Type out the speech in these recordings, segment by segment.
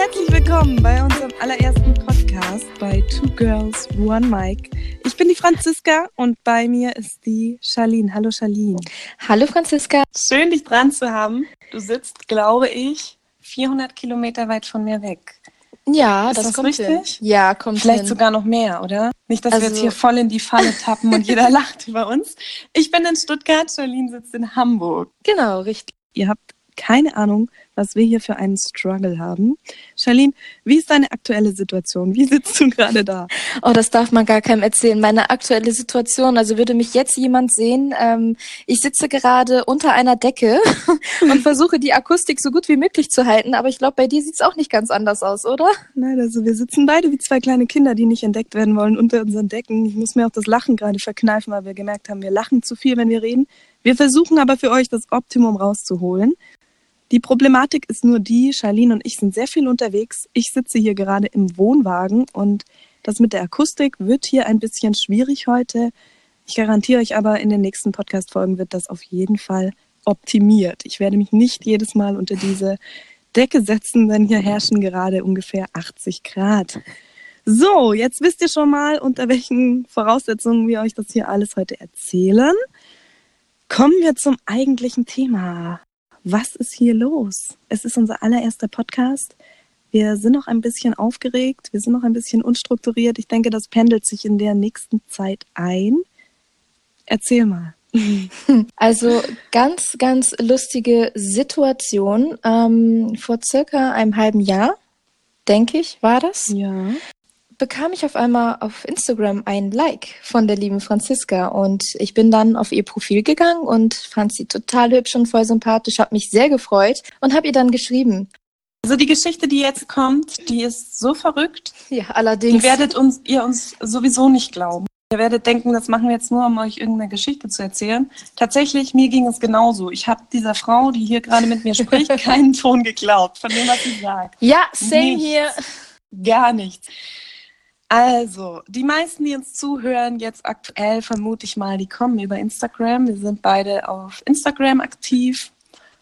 herzlich willkommen bei unserem allerersten Podcast bei Two Girls, One Mic. Ich bin die Franziska und bei mir ist die Charlene. Hallo Charlene. Hallo Franziska. Schön, dich dran zu haben. Du sitzt, glaube ich, 400 Kilometer weit von mir weg. Ja, ist das, das kommt richtig? hin. Ja, kommt Vielleicht hin. sogar noch mehr, oder? Nicht, dass wir jetzt Also- hier voll in die Falle tappen und jeder lacht über uns. Ich bin in Stuttgart, Charlene sitzt in Hamburg. Genau, richtig. Ihr habt keine Ahnung, was wir hier für einen Struggle haben. Charlene, wie ist deine aktuelle Situation? Wie sitzt du gerade da? Oh, das darf man gar keinem erzählen. Meine aktuelle Situation, also würde mich jetzt jemand sehen, ähm, ich sitze gerade unter einer Decke und versuche die Akustik so gut wie möglich zu halten, aber ich glaube, bei dir sieht's auch nicht ganz anders aus, oder? Nein, also wir sitzen beide wie zwei kleine Kinder, die nicht entdeckt werden wollen unter unseren Decken. Ich muss mir auch das Lachen gerade verkneifen, weil wir gemerkt haben, wir lachen zu viel, wenn wir reden. Wir versuchen aber für euch das Optimum rauszuholen. Die Problematik ist nur die, Charlene und ich sind sehr viel unterwegs. Ich sitze hier gerade im Wohnwagen und das mit der Akustik wird hier ein bisschen schwierig heute. Ich garantiere euch aber, in den nächsten Podcast-Folgen wird das auf jeden Fall optimiert. Ich werde mich nicht jedes Mal unter diese Decke setzen, denn hier herrschen gerade ungefähr 80 Grad. So, jetzt wisst ihr schon mal, unter welchen Voraussetzungen wir euch das hier alles heute erzählen. Kommen wir zum eigentlichen Thema. Was ist hier los? Es ist unser allererster Podcast. Wir sind noch ein bisschen aufgeregt, wir sind noch ein bisschen unstrukturiert. Ich denke, das pendelt sich in der nächsten Zeit ein. Erzähl mal. Also ganz, ganz lustige Situation. Ähm, vor circa einem halben Jahr, denke ich, war das. Ja. Bekam ich auf einmal auf Instagram ein Like von der lieben Franziska und ich bin dann auf ihr Profil gegangen und fand sie total hübsch und voll sympathisch, habe mich sehr gefreut und habe ihr dann geschrieben. Also die Geschichte, die jetzt kommt, die ist so verrückt. Ja, Die allerdings. werdet uns, ihr uns sowieso nicht glauben. Ihr werdet denken, das machen wir jetzt nur, um euch irgendeine Geschichte zu erzählen. Tatsächlich, mir ging es genauso. Ich habe dieser Frau, die hier gerade mit mir spricht, keinen Ton geglaubt von dem, was sie sagt. ja, same Nichts. hier. Gar nichts. Also, die meisten, die uns zuhören, jetzt aktuell vermute ich mal, die kommen über Instagram. Wir sind beide auf Instagram aktiv.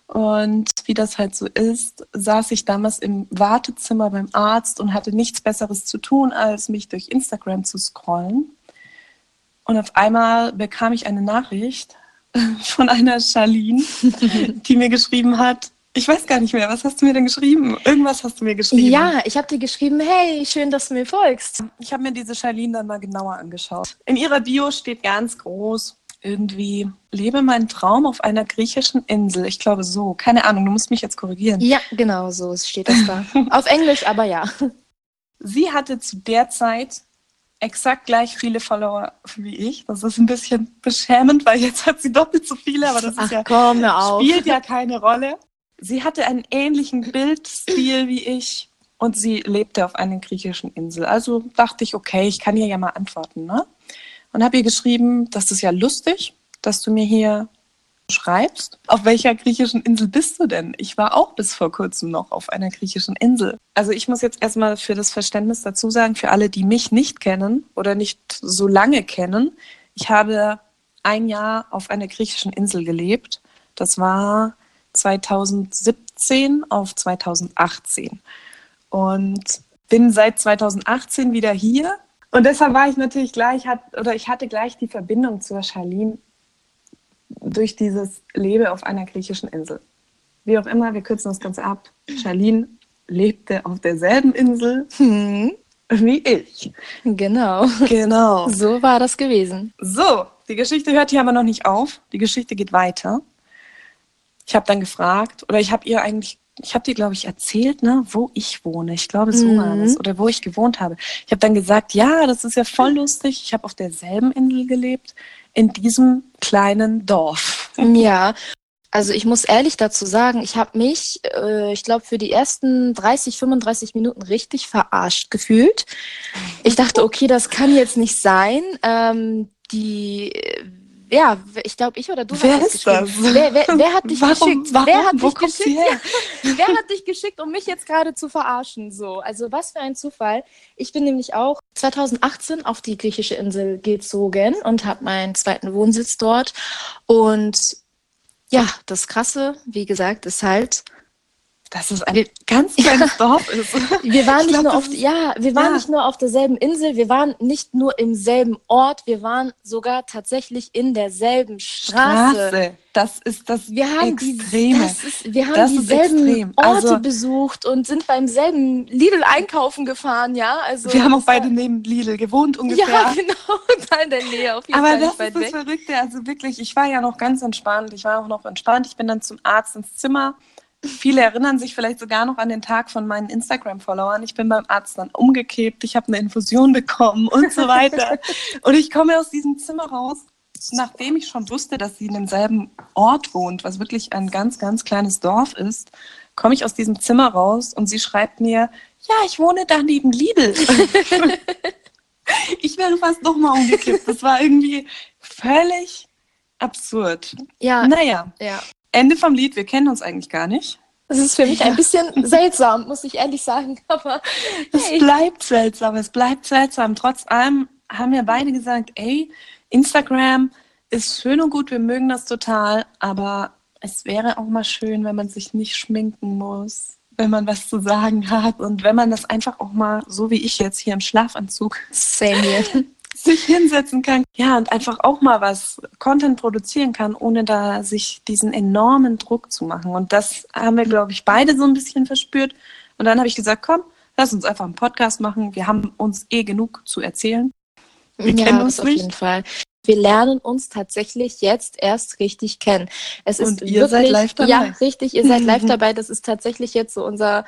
Und wie das halt so ist, saß ich damals im Wartezimmer beim Arzt und hatte nichts Besseres zu tun, als mich durch Instagram zu scrollen. Und auf einmal bekam ich eine Nachricht von einer Charlene, die mir geschrieben hat, ich weiß gar nicht mehr, was hast du mir denn geschrieben? Irgendwas hast du mir geschrieben. Ja, ich habe dir geschrieben, hey, schön, dass du mir folgst. Ich habe mir diese Charlene dann mal genauer angeschaut. In ihrer Bio steht ganz groß irgendwie, lebe meinen Traum auf einer griechischen Insel. Ich glaube so. Keine Ahnung, du musst mich jetzt korrigieren. Ja, genau, so steht das da. auf Englisch, aber ja. Sie hatte zu der Zeit exakt gleich viele Follower wie ich. Das ist ein bisschen beschämend, weil jetzt hat sie doppelt so viele, aber das ist Ach ja komm, spielt ja keine Rolle. Sie hatte einen ähnlichen Bildstil wie ich und sie lebte auf einer griechischen Insel. Also dachte ich, okay, ich kann ihr ja mal antworten. Ne? Und habe ihr geschrieben, das ist ja lustig, dass du mir hier schreibst. Auf welcher griechischen Insel bist du denn? Ich war auch bis vor kurzem noch auf einer griechischen Insel. Also ich muss jetzt erstmal für das Verständnis dazu sagen, für alle, die mich nicht kennen oder nicht so lange kennen, ich habe ein Jahr auf einer griechischen Insel gelebt. Das war 2017 auf 2018 und bin seit 2018 wieder hier. Und deshalb war ich natürlich gleich, hat, oder ich hatte gleich die Verbindung zur Charlene durch dieses Lebe auf einer griechischen Insel. Wie auch immer, wir kürzen das Ganze ab. Charlene lebte auf derselben Insel Hm, wie ich. genau. Genau. So war das gewesen. So, die Geschichte hört hier aber noch nicht auf. Die Geschichte geht weiter. Ich habe dann gefragt, oder ich habe ihr eigentlich, ich habe dir, glaube ich, erzählt, ne, wo ich wohne. Ich glaube, so war Mhm. das. Oder wo ich gewohnt habe. Ich habe dann gesagt, ja, das ist ja voll lustig. Ich habe auf derselben Insel gelebt, in diesem kleinen Dorf. Ja, also ich muss ehrlich dazu sagen, ich habe mich, äh, ich glaube, für die ersten 30, 35 Minuten richtig verarscht gefühlt. Ich dachte, okay, das kann jetzt nicht sein. Ähm, die, ja, ich glaube, ich oder du Wer hast ist geschrieben. das? Wer, wer, wer hat dich Warum? geschickt? Warum? Wer hat dich geschickt? her? Wer hat dich geschickt, um mich jetzt gerade zu verarschen? So, also was für ein Zufall. Ich bin nämlich auch 2018 auf die griechische Insel gezogen und habe meinen zweiten Wohnsitz dort. Und ja, das Krasse, wie gesagt, ist halt, dass es ein ganz kleines Dorf ist. Wir waren Ich nicht glaub, nur auf, ja, wir waren ja. nicht nur auf derselben Insel, wir waren nicht nur im selben Ort, wir waren sogar tatsächlich in derselben Straße. Straße. Das ist das Wir haben, Extreme. Die, das ist, wir haben Das dieselben extrem. Orte Also- besucht und sind beim selben Lidl einkaufen gefahren, ja. Also Wir haben auch beide neben Lidl gewohnt ungefähr. Ja, genau, da in der Nähe, auf jeden Aber Fall das ist das weg. Verrückte. Also wirklich, ich war ja noch ganz entspannt. Ich war auch noch entspannt. Ich bin dann zum Arzt ins Zimmer. Viele erinnern sich vielleicht sogar noch an den Tag von meinen Instagram-Followern. Ich bin beim Arzt dann umgekippt, ich habe eine Infusion bekommen und so weiter. und ich komme aus diesem Zimmer raus, nachdem ich schon wusste, dass sie in demselben Ort wohnt, was wirklich ein ganz, ganz kleines Dorf ist, komme ich aus diesem Zimmer raus und sie schreibt mir, ja, ich wohne da neben Lidl. ich wäre fast noch mal umgekippt. Das war irgendwie völlig absurd. Ja, Naja, ja. Ende vom Lied. Wir kennen uns eigentlich gar nicht. Das ist für mich ein bisschen seltsam, muss ich ehrlich sagen. Aber Es hey, bleibt seltsam. Es bleibt seltsam. Trotz allem haben wir beide gesagt, ey, Instagram ist schön und gut. Wir mögen das total. Aber es wäre auch mal schön, wenn man sich nicht schminken muss. Wenn man was zu sagen hat und wenn man das einfach auch mal, so wie ich jetzt hier im Schlafanzug, same. sich hinsetzen kann. Ja, und einfach auch mal was Content produzieren kann, ohne da sich diesen enormen Druck zu machen. Und das haben wir, glaube ich, beide so ein bisschen verspürt. Und dann habe ich gesagt, komm, lass uns einfach einen Podcast machen. Wir haben uns eh genug zu erzählen. Wir ja, kennen uns auf nicht. jeden Fall. Wir lernen uns tatsächlich jetzt erst richtig kennen. Es Und ist ihr seid wirklich, live dabei. Ja, richtig, ihr seid live dabei. Das ist tatsächlich jetzt so unser,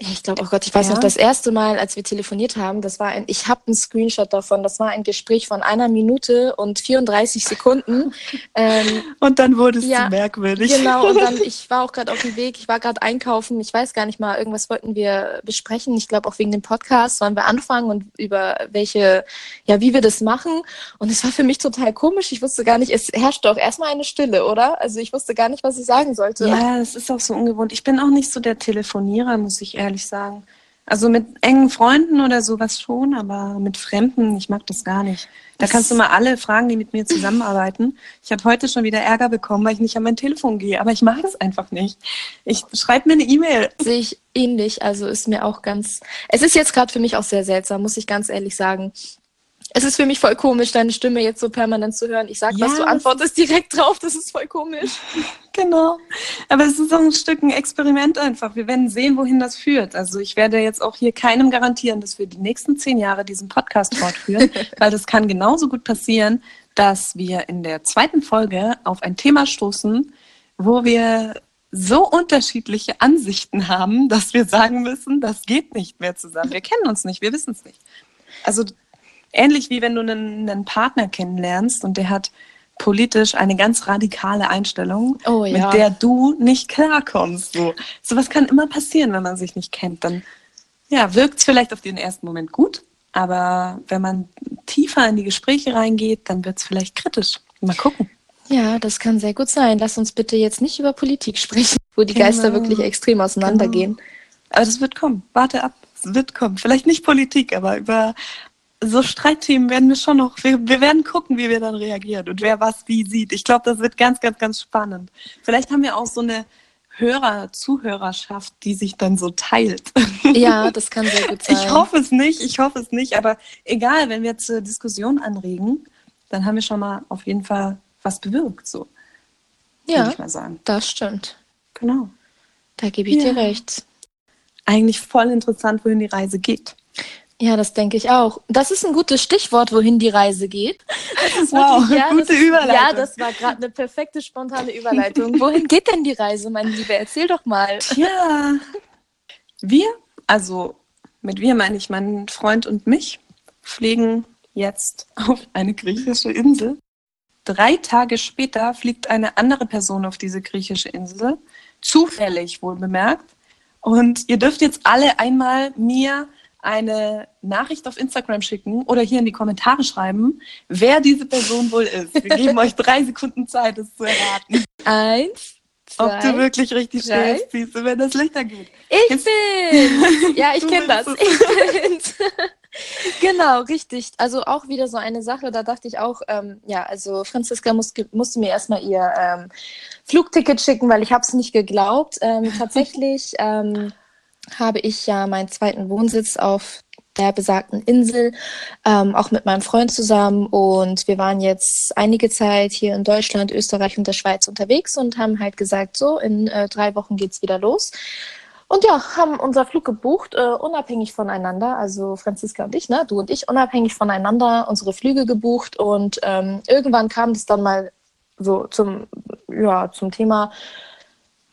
ich glaube, oh Gott, ich weiß Ja. noch, das erste Mal, als wir telefoniert haben, das war ein, ich habe einen Screenshot davon, das war ein Gespräch von einer Minute und 34 Sekunden. ähm, Und dann wurde es Ja, zu merkwürdig. Genau, und dann, ich war auch gerade auf dem Weg, ich war gerade einkaufen, ich weiß gar nicht mal, irgendwas wollten wir besprechen. Ich glaube auch wegen dem Podcast wollen wir anfangen und über welche, ja, wie wir das machen. Und es war für mich total komisch. Ich wusste gar nicht, es herrschte auch erstmal eine Stille, oder? Also ich wusste gar nicht, was ich sagen sollte. Ja, es ist auch so ungewohnt. Ich bin auch nicht so der Telefonierer, muss ich ehrlich sagen. Also mit engen Freunden oder sowas schon, aber mit Fremden, ich mag das gar nicht. Da Das- kannst du mal alle fragen, die mit mir zusammenarbeiten. Ich habe heute schon wieder Ärger bekommen, weil ich nicht an mein Telefon gehe, aber ich mag es einfach nicht. Ich schreibe mir eine E-Mail. Sehe ich ähnlich. Also ist mir auch ganz. Es ist jetzt gerade für mich auch sehr seltsam, muss ich ganz ehrlich sagen. Es ist für mich voll komisch, deine Stimme jetzt so permanent zu hören. Ich sag Ja, was, du antwortest direkt drauf. Das ist voll komisch. Genau. Aber es ist auch ein Stück ein Experiment einfach. Wir werden sehen, wohin das führt. Also ich werde jetzt auch hier keinem garantieren, dass wir die nächsten zehn Jahre diesen Podcast fortführen, weil das kann genauso gut passieren, dass wir in der zweiten Folge auf ein Thema stoßen, wo wir so unterschiedliche Ansichten haben, dass wir sagen müssen, das geht nicht mehr zusammen. Wir kennen uns nicht, wir wissen es nicht. Also ähnlich wie wenn du einen, einen Partner kennenlernst und der hat politisch eine ganz radikale Einstellung, Oh ja. mit der du nicht klarkommst. So sowas kann immer passieren, wenn man sich nicht kennt. Dann ja, wirkt es vielleicht auf den ersten Moment gut, aber wenn man tiefer in die Gespräche reingeht, dann wird es vielleicht kritisch. Mal gucken. Ja, das kann sehr gut sein. Lass uns bitte jetzt nicht über Politik sprechen, wo die Geister Genau. wirklich extrem auseinandergehen. Aber das wird kommen. Warte ab. Es wird kommen. Vielleicht nicht Politik, aber über so Streitthemen werden wir schon noch, wir, wir werden gucken, wie wir dann reagieren und wer was wie sieht. Ich glaube, das wird ganz, ganz, ganz spannend. Vielleicht haben wir auch so eine Hörer, Zuhörerschaft, die sich dann so teilt. Ja, das kann sehr gut sein. Ich hoffe es nicht, ich hoffe es nicht, aber egal, wenn wir zur Diskussion anregen, dann haben wir schon mal auf jeden Fall was bewirkt, so Ja, ich mal sagen. das stimmt. Genau. Da gebe ich Ja. dir recht. Eigentlich voll interessant, wohin die Reise geht. Ja, das denke ich auch. Das ist ein gutes Stichwort, wohin die Reise geht. Das ist Wow, ja, gute das ist, Überleitung. Ja, das war gerade eine perfekte spontane Überleitung. Wohin geht denn die Reise, mein Liebe? Erzähl doch mal. Ja. Wir, also mit wir meine ich meinen Freund und mich, fliegen jetzt auf eine griechische Insel. Drei Tage später fliegt eine andere Person auf diese griechische Insel, zufällig wohl bemerkt. Und ihr dürft jetzt alle einmal mir eine Nachricht auf Instagram schicken oder hier in die Kommentare schreiben, wer diese Person wohl ist. Wir geben euch drei Sekunden Zeit, es zu erraten. Eins, Ob du zwei. wirklich richtig drei. stehst, siehst du, wenn das Licht angeht. Ich Jetzt- bin. Ja, ich kenne das. Ich bin's. genau, richtig. Also auch wieder so eine Sache, da dachte ich auch, ähm, ja, also Franziska muss, musste mir erstmal ihr ähm, Flugticket schicken, weil ich habe es nicht geglaubt. Ähm, tatsächlich ähm, habe ich ja meinen zweiten Wohnsitz auf der besagten Insel, ähm, auch mit meinem Freund zusammen. Und wir waren jetzt einige Zeit hier in Deutschland, Österreich und der Schweiz unterwegs und haben halt gesagt, so, in äh, drei Wochen geht's wieder los. Und ja, haben unser Flug gebucht, äh, unabhängig voneinander, also Franziska und ich, ne, du und ich, unabhängig voneinander unsere Flüge gebucht. Und ähm, irgendwann kam das dann mal so zum, ja, zum Thema,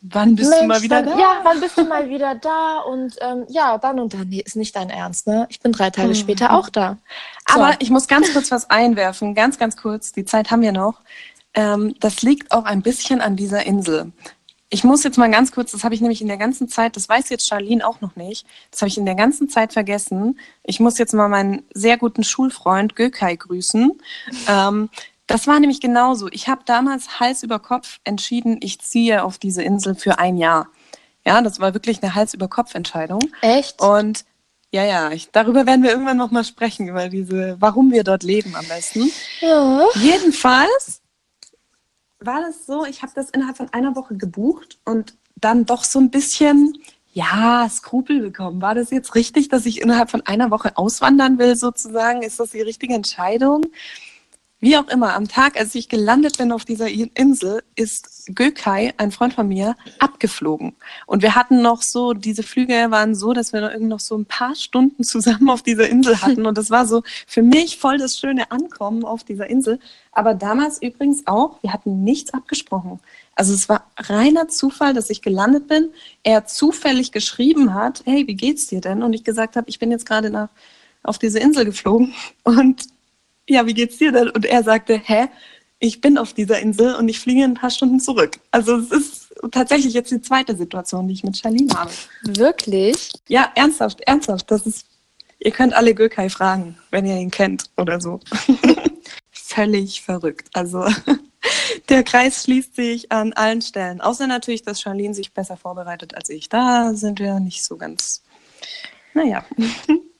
Wann bist Mensch, du mal wieder wann, da? Ja, wann bist du mal wieder da? Und ähm, ja, dann und dann. Nee, ist nicht dein Ernst, ne? Ich bin drei Tage hm. später auch da. So. Aber ich muss ganz kurz was einwerfen, ganz, ganz kurz. Die Zeit haben wir noch. Ähm, das liegt auch ein bisschen an dieser Insel. Ich muss jetzt mal ganz kurz, das habe ich nämlich in der ganzen Zeit, das weiß jetzt Charlene auch noch nicht, das habe ich in der ganzen Zeit vergessen. Ich muss jetzt mal meinen sehr guten Schulfreund Gökay grüßen. Ähm, das war nämlich genauso. Ich habe damals Hals über Kopf entschieden, ich ziehe auf diese Insel für ein Jahr. Ja, das war wirklich eine Hals über Kopf Entscheidung. Echt? Und ja, ja, ich, darüber werden wir irgendwann noch mal sprechen über diese, warum wir dort leben am besten. Ja. Jedenfalls war das so, ich habe das innerhalb von einer Woche gebucht und dann doch so ein bisschen, ja, Skrupel bekommen. War das jetzt richtig, dass ich innerhalb von einer Woche auswandern will, sozusagen? Ist das die richtige Entscheidung? Wie auch immer, am Tag, als ich gelandet bin auf dieser Insel, ist Gökay, ein Freund von mir, abgeflogen. Und wir hatten noch so, diese Flüge waren so, dass wir noch, noch so ein paar Stunden zusammen auf dieser Insel hatten. Und das war so für mich voll das schöne Ankommen auf dieser Insel. Aber damals übrigens auch, wir hatten nichts abgesprochen. Also es war reiner Zufall, dass ich gelandet bin. Er zufällig geschrieben hat, hey, wie geht's dir denn? Und ich gesagt habe, ich bin jetzt gerade nach auf diese Insel geflogen und ja, wie geht's dir denn? Und er sagte, hä, ich bin auf dieser Insel und ich fliege in ein paar Stunden zurück. Also es ist tatsächlich jetzt die zweite Situation, die ich mit Charlene habe. Wirklich? Ja, ernsthaft, ernsthaft. Das ist, ihr könnt alle Gökay fragen, wenn ihr ihn kennt oder so. Völlig verrückt. Also der Kreis schließt sich an allen Stellen. Außer natürlich, dass Charlene sich besser vorbereitet als ich. Da sind wir nicht so ganz, naja.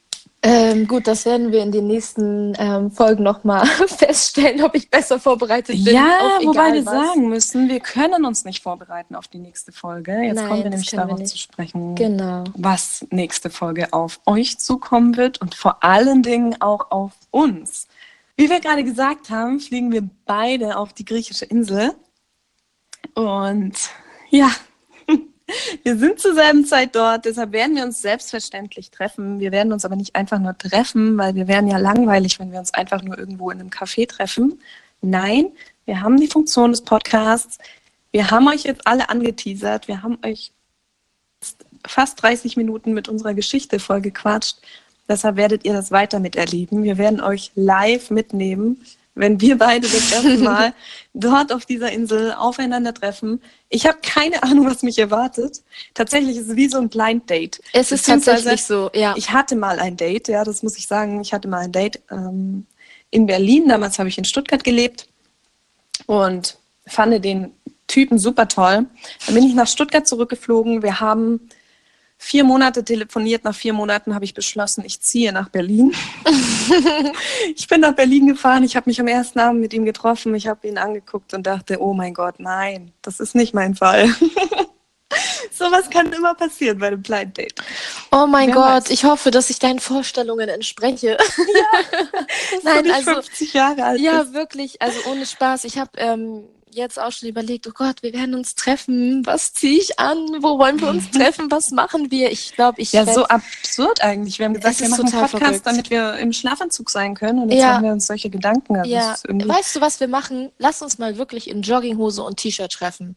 Ähm, gut, das werden wir in den nächsten ähm, Folgen nochmal feststellen, ob ich besser vorbereitet bin. Ja, wobei wir was. sagen müssen, wir können uns nicht vorbereiten auf die nächste Folge. Jetzt Nein, kommen wir nämlich darauf wir zu sprechen, genau. was nächste Folge auf euch zukommen wird und vor allen Dingen auch auf uns. Wie wir gerade gesagt haben, fliegen wir beide auf die griechische Insel. Und ja, wir sind zur selben Zeit dort, deshalb werden wir uns selbstverständlich treffen. Wir werden uns aber nicht einfach nur treffen, weil wir wären ja langweilig, wenn wir uns einfach nur irgendwo in einem Café treffen. Nein, wir haben die Funktion des Podcasts. Wir haben euch jetzt alle angeteasert. Wir haben euch fast 30 Minuten mit unserer Geschichte vollgequatscht. Deshalb werdet ihr das weiter miterleben. Wir werden euch live mitnehmen wenn wir beide das erste Mal dort auf dieser Insel aufeinandertreffen. Ich habe keine Ahnung, was mich erwartet. Tatsächlich ist es wie so ein Blind Date. Es ist tatsächlich so, ja. Ich hatte mal ein Date, ja, das muss ich sagen. Ich hatte mal ein Date ähm, in Berlin. Damals habe ich in Stuttgart gelebt und fand den Typen super toll. Dann bin ich nach Stuttgart zurückgeflogen. Wir haben vier Monate telefoniert. Nach vier Monaten habe ich beschlossen, ich ziehe nach Berlin. ich bin nach Berlin gefahren. Ich habe mich am ersten Abend mit ihm getroffen. Ich habe ihn angeguckt und dachte, oh mein Gott, nein, das ist nicht mein Fall. Sowas kann immer passieren bei einem Blind Date. Oh mein Wer Gott, weiß. ich hoffe, dass ich deinen Vorstellungen entspreche. Ja, Nein, also 50 Jahre alt. Ja, bist. wirklich, also ohne Spaß. Ich habe ähm, jetzt auch schon überlegt, oh Gott, wir werden uns treffen. Was ziehe ich an? Wo wollen wir uns treffen? Was machen wir? Ich glaube, ich. Ja, so absurd eigentlich. Wir haben gesagt, wir machen einen Podcast, verrückt. damit wir im Schlafanzug sein können. Und jetzt ja. haben wir uns solche Gedanken. Also ja. Weißt du, was wir machen? Lass uns mal wirklich in Jogginghose und T-Shirt treffen.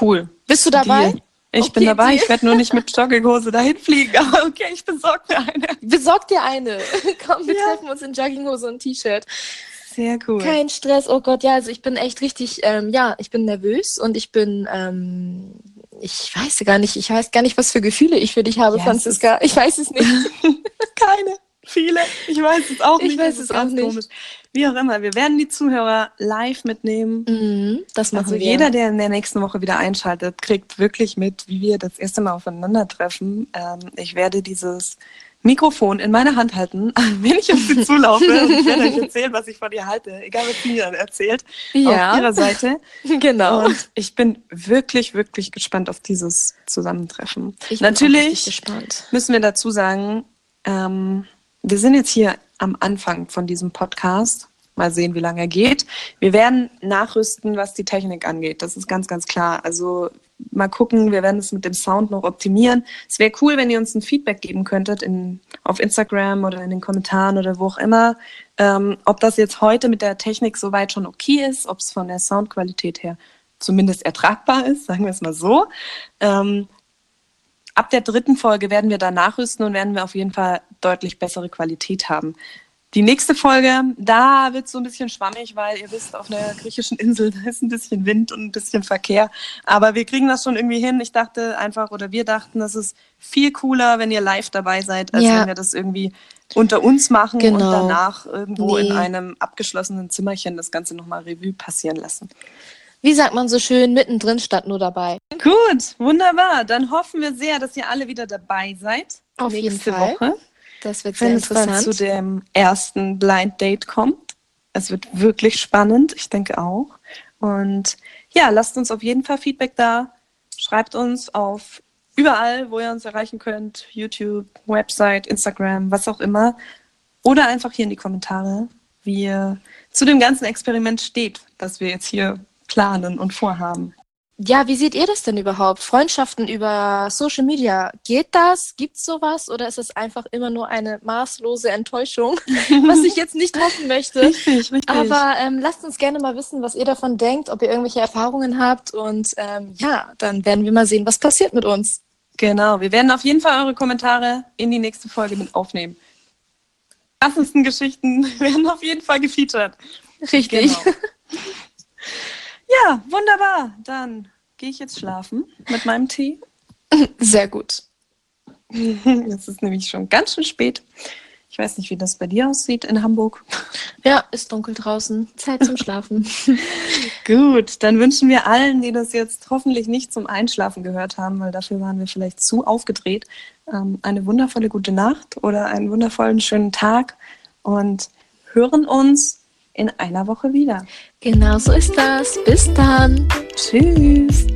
Cool. Bist du dabei? Deal. Ich okay, bin dabei, ich werde nur nicht mit Jogginghose dahin fliegen, aber okay, ich besorge mir eine. Besorg dir eine. Komm, wir ja. treffen uns in Jogginghose und T-Shirt. Sehr cool. Kein Stress, oh Gott, ja, also ich bin echt richtig, ähm, ja, ich bin nervös und ich bin, ähm, ich weiß gar nicht, ich weiß gar nicht, was für Gefühle ich für dich habe, ja, Franziska. Ich weiß es nicht. Keine. Viele. Ich weiß es auch nicht. Ich weiß es auch nicht. Komisch. Wie auch immer, wir werden die Zuhörer live mitnehmen. Mhm, das machen also wir. jeder, der in der nächsten Woche wieder einschaltet, kriegt wirklich mit, wie wir das erste Mal aufeinandertreffen. Ähm, ich werde dieses Mikrofon in meine Hand halten, wenn ich auf sie zulaufe und ich werde euch erzählen, was ich von ihr halte, egal was sie mir dann erzählt, Ja. auf ihrer Seite. genau. Und ich bin wirklich, wirklich gespannt auf dieses Zusammentreffen. Ich Natürlich müssen wir dazu sagen, ähm, wir sind jetzt hier am Anfang von diesem Podcast. Mal sehen, wie lange er geht. Wir werden nachrüsten, was die Technik angeht. Das ist ganz, ganz klar. Also mal gucken, wir werden es mit dem Sound noch optimieren. Es wäre cool, wenn ihr uns ein Feedback geben könntet in, auf Instagram oder in den Kommentaren oder wo auch immer, ähm, ob das jetzt heute mit der Technik soweit schon okay ist, ob es von der Soundqualität her zumindest ertragbar ist, sagen wir es mal so. Ähm, ab der dritten Folge werden wir da nachrüsten und werden wir auf jeden Fall deutlich bessere Qualität haben. Die nächste Folge, da wird es so ein bisschen schwammig, weil ihr wisst, auf einer griechischen Insel da ist ein bisschen Wind und ein bisschen Verkehr. Aber wir kriegen das schon irgendwie hin. Ich dachte einfach, oder wir dachten, das ist viel cooler, wenn ihr live dabei seid, als Ja. wenn wir das irgendwie unter uns machen und Genau. danach irgendwo in Nee. einem abgeschlossenen Zimmerchen das Ganze nochmal Revue passieren lassen. Wie sagt man so schön, mittendrin statt nur dabei. Gut, wunderbar. Dann hoffen wir sehr, dass ihr alle wieder dabei seid. Auf jeden nächste Fall. Woche. Das wird sehr wenn es interessant. zu dem ersten Blind Date kommt. Es wird wirklich spannend, ich denke auch. Und ja, lasst uns auf jeden Fall Feedback da. Schreibt uns auf überall, wo ihr uns erreichen könnt. YouTube, Website, Instagram, was auch immer. Oder einfach hier in die Kommentare, wie ihr zu dem ganzen Experiment steht, das wir jetzt hier planen und vorhaben. Ja, wie seht ihr das denn überhaupt? Freundschaften über Social Media, geht das? Gibt's sowas? Oder ist es einfach immer nur eine maßlose Enttäuschung, was ich jetzt nicht hoffen möchte? Richtig, richtig. Aber ähm, lasst uns gerne mal wissen, was ihr davon denkt, ob ihr irgendwelche Erfahrungen habt. Und ähm, ja, dann werden wir mal sehen, was passiert mit uns. Genau, wir werden auf jeden Fall eure Kommentare in die nächste Folge mit aufnehmen. Krassesten Geschichten werden auf jeden Fall gefeatured. Richtig. Genau. Ja, wunderbar. Dann gehe ich jetzt schlafen mit meinem Tee. Sehr gut. Es ist nämlich schon ganz schön spät. Ich weiß nicht, wie das bei dir aussieht in Hamburg. Ja, ist dunkel draußen. Zeit zum Schlafen. Gut, dann wünschen wir allen, die das jetzt hoffentlich nicht zum Einschlafen gehört haben, weil dafür waren wir vielleicht zu aufgedreht, ähm, eine wundervolle gute Nacht oder einen wundervollen schönen Tag und hören uns in einer Woche wieder. genau so ist das. Bis dann. Tschüss.